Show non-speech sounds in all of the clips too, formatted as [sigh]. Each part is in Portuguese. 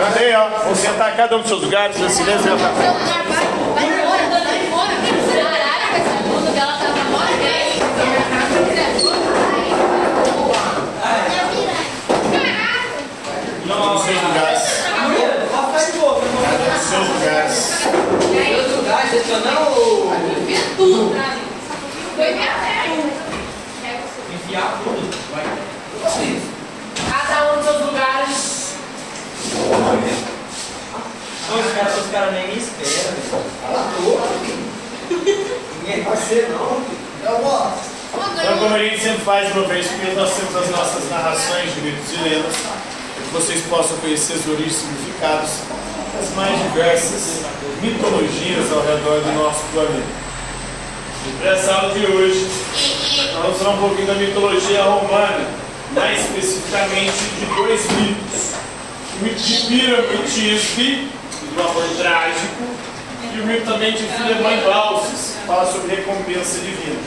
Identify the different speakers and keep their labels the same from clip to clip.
Speaker 1: Cantei, ó. Vou sentar cada um dos seus lugares, na silêncio.
Speaker 2: Seu mó
Speaker 1: Cada um dos seus lugares. Um dos seus lugares.
Speaker 2: Tudo pra mim. Foi minha terra.
Speaker 3: Enfiar tudo. Vai.
Speaker 2: Cada um dos seus lugares.
Speaker 3: Os caras os caras nem me esperam. Ninguém vai ser, não.
Speaker 1: Então, como a gente sempre faz uma vez por mês, nós temos as nossas narrações de mitos e lendas, para que vocês possam conhecer as origens e significados das mais diversas mitologias ao redor do nosso planeta. E para essa aula de hoje, nós vamos falar um pouquinho da mitologia romana, mais especificamente de dois mitos. O mito de Píramo e Tisbe, do amor trágico, e o mito também de Filemão e Balses, fala sobre recompensa divina.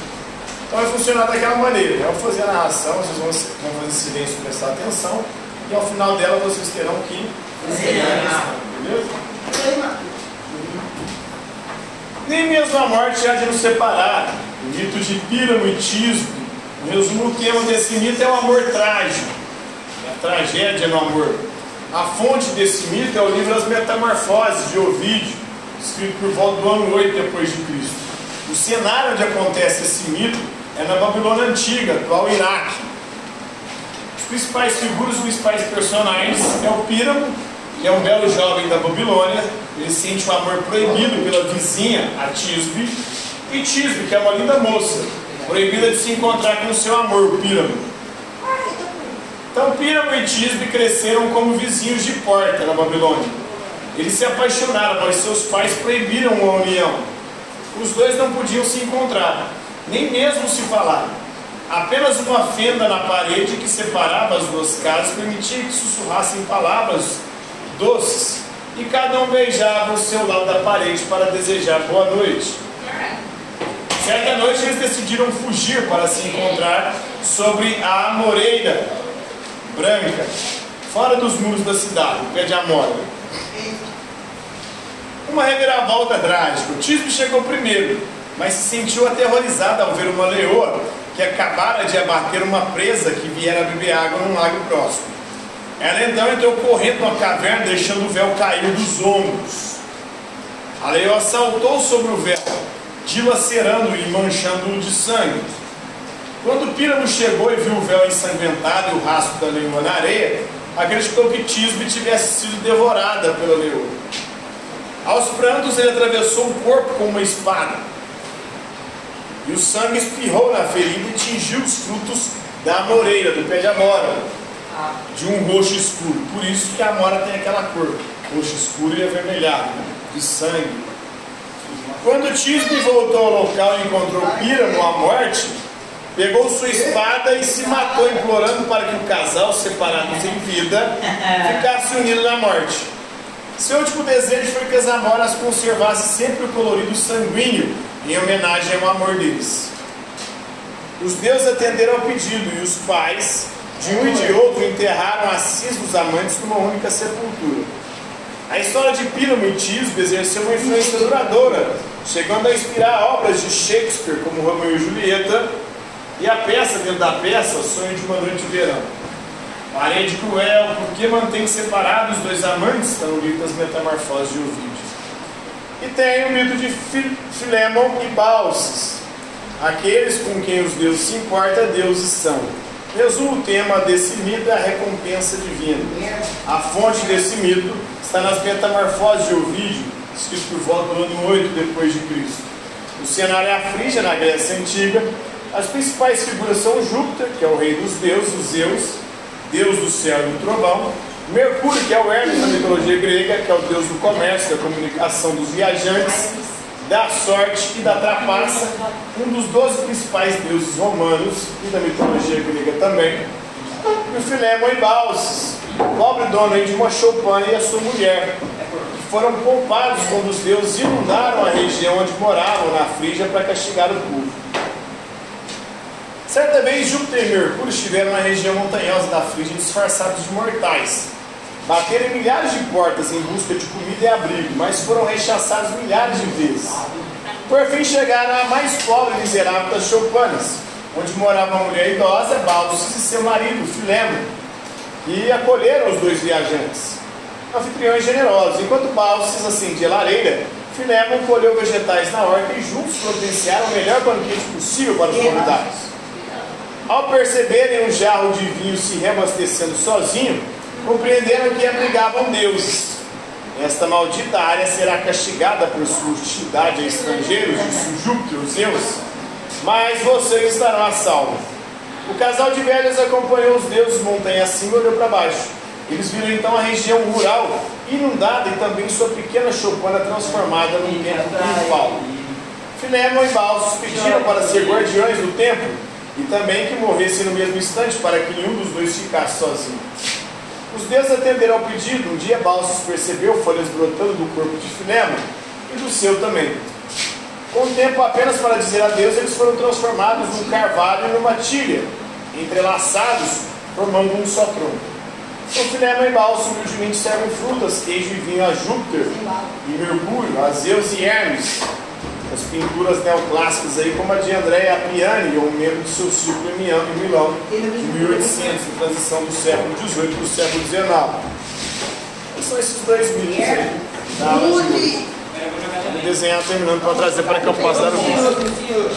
Speaker 1: Então vai funcionar daquela maneira. Eu vou fazer a narração, vocês vão, vão fazer silêncio e prestar atenção. E ao final dela vocês terão que Beleza? Nem mesmo a morte há de nos separar. O mito de Píramo e. Em resumo, o tema desse mito é o amor trágico. A tragédia no amor. A fonte desse mito é o livro As Metamorfoses de Ovídio, escrito por volta do ano 8 depois de Cristo. O cenário onde acontece esse mito é na Babilônia Antiga, atual Iraque. Os principais figuras, os principais personagens é o Píramo, que é um belo jovem da Babilônia. Ele sente o amor proibido pela vizinha, a Tisbe. E Tisbe, que é uma linda moça, proibida de se encontrar com o seu amor, o Píramo. Então Píramo e Tisbe cresceram como vizinhos de porta na Babilônia. Eles se apaixonaram, mas seus pais proibiram a união. Os dois não podiam se encontrar, nem mesmo se falar. Apenas uma fenda na parede que separava as duas casas permitia que sussurrassem palavras doces e cada um beijava o seu lado da parede para desejar boa noite. Certa noite eles decidiram fugir para se encontrar sobre a amoreira branca, fora dos muros da cidade, o pé de Amora. Uma reviravolta trágica. O Tisbe chegou primeiro, mas se sentiu aterrorizada ao ver uma leoa que acabara de abater uma presa que viera beber água num lago próximo. Ela então entrou correndo na caverna, deixando o véu cair dos ombros. A leoa saltou sobre o véu, dilacerando e manchando-o de sangue. Quando Píramo chegou e viu o véu ensanguentado e o rastro da leoa na areia, acreditou que Tisbe tivesse sido devorada pela leoa. Aos prantos ele atravessou o corpo com uma espada. E o sangue espirrou na ferida e tingiu os frutos da amoreira, do pé de amora, de um roxo escuro. Por isso que a amora tem aquela cor, roxo escuro e avermelhado, de sangue. Quando Tisbe voltou ao local e encontrou Píramo à morte, pegou sua espada e se matou, implorando para que o casal, separados em vida, [laughs] ficasse unido na morte. Seu último desejo foi que as amoras conservassem sempre o colorido sanguíneo, em homenagem ao amor deles. Os deuses atenderam ao pedido e os pais, de um e de outro, enterraram as cis dos amantes numa única sepultura. A história de Píramo e Tisbe exerceu uma influência duradoura, chegando a inspirar obras de Shakespeare, como Romeu e Julieta, e a peça dentro da peça, Sonho de uma Noite de Verão. Parede cruel, por que mantém separados os dois amantes? Está no livro das Metamorfoses de Ovídio. E tem o mito de Fil Filemon e Balses. Aqueles com quem os deuses se importam, deuses são. Resumo, o tema desse mito é a recompensa divina. A fonte desse mito está nas Metamorfoses de Ovídio, escrito por volta do ano 8 depois de Cristo. O cenário é a Frígia, na Grécia Antiga. As principais figuras são Júpiter, que é o rei dos deuses, Zeus, deus do céu e do trovão. Mercúrio, que é o Hermes na mitologia grega, que é o deus do comércio, da comunicação dos viajantes, da sorte e da trapaça, um dos doze principais deuses romanos e da mitologia grega também. E o Filemon e Balses, pobre dono de uma choupana e a sua mulher, que foram poupados quando os deuses inundaram a região onde moravam, na Frígia, para castigar o povo. Certa vez, Júpiter e Mercúrio estiveram na região montanhosa da Frígia disfarçados de mortais. Bateram em milhares de portas em busca de comida e abrigo, mas foram rechaçados milhares de vezes. Por fim chegaram à mais pobre e miserável das choupanas, onde morava uma mulher idosa, Baldos, e seu marido, Filemo, e acolheram os dois viajantes. Anfitriões generosos. Enquanto Baldos acendia a lareira, Filemo colheu vegetais na horta e juntos providenciaram o melhor banquete possível para os convidados. Ao perceberem um jarro de vinho se reabastecendo sozinho, compreenderam que abrigavam deuses. Esta maldita área será castigada por sua hostilidade a estrangeiros, disse Júpiter, os Zeus, mas vocês estarão a salvo. O casal de velhos acompanhou os deuses montanha acima e olhou para baixo. Eles viram então a região rural inundada e também sua pequena choupana transformada num templo triunfal. Filemon e Balsos pediram para ser guardiões do templo e também que morressem no mesmo instante para que nenhum dos dois ficasse sozinho. Os deuses atenderam ao pedido. Um dia Balsos percebeu folhas brotando do corpo de Filemon e do seu também. Com o tempo apenas para dizer adeus, eles foram transformados num carvalho e numa tilha, entrelaçados, formando um só tronco. O Filemon e Balso humildemente servem frutas, queijo e vinho a Júpiter, e Mercúrio, a Zeus e Hermes. As pinturas neoclássicas aí, como a de André Apriani, um membro do seu círculo em Milão, de 1800, de transição do século XVIII para o século XIX. São esses dois mitos aí. Hoje. Vou desenhar terminando para trazer para que eu possa dar o vídeo.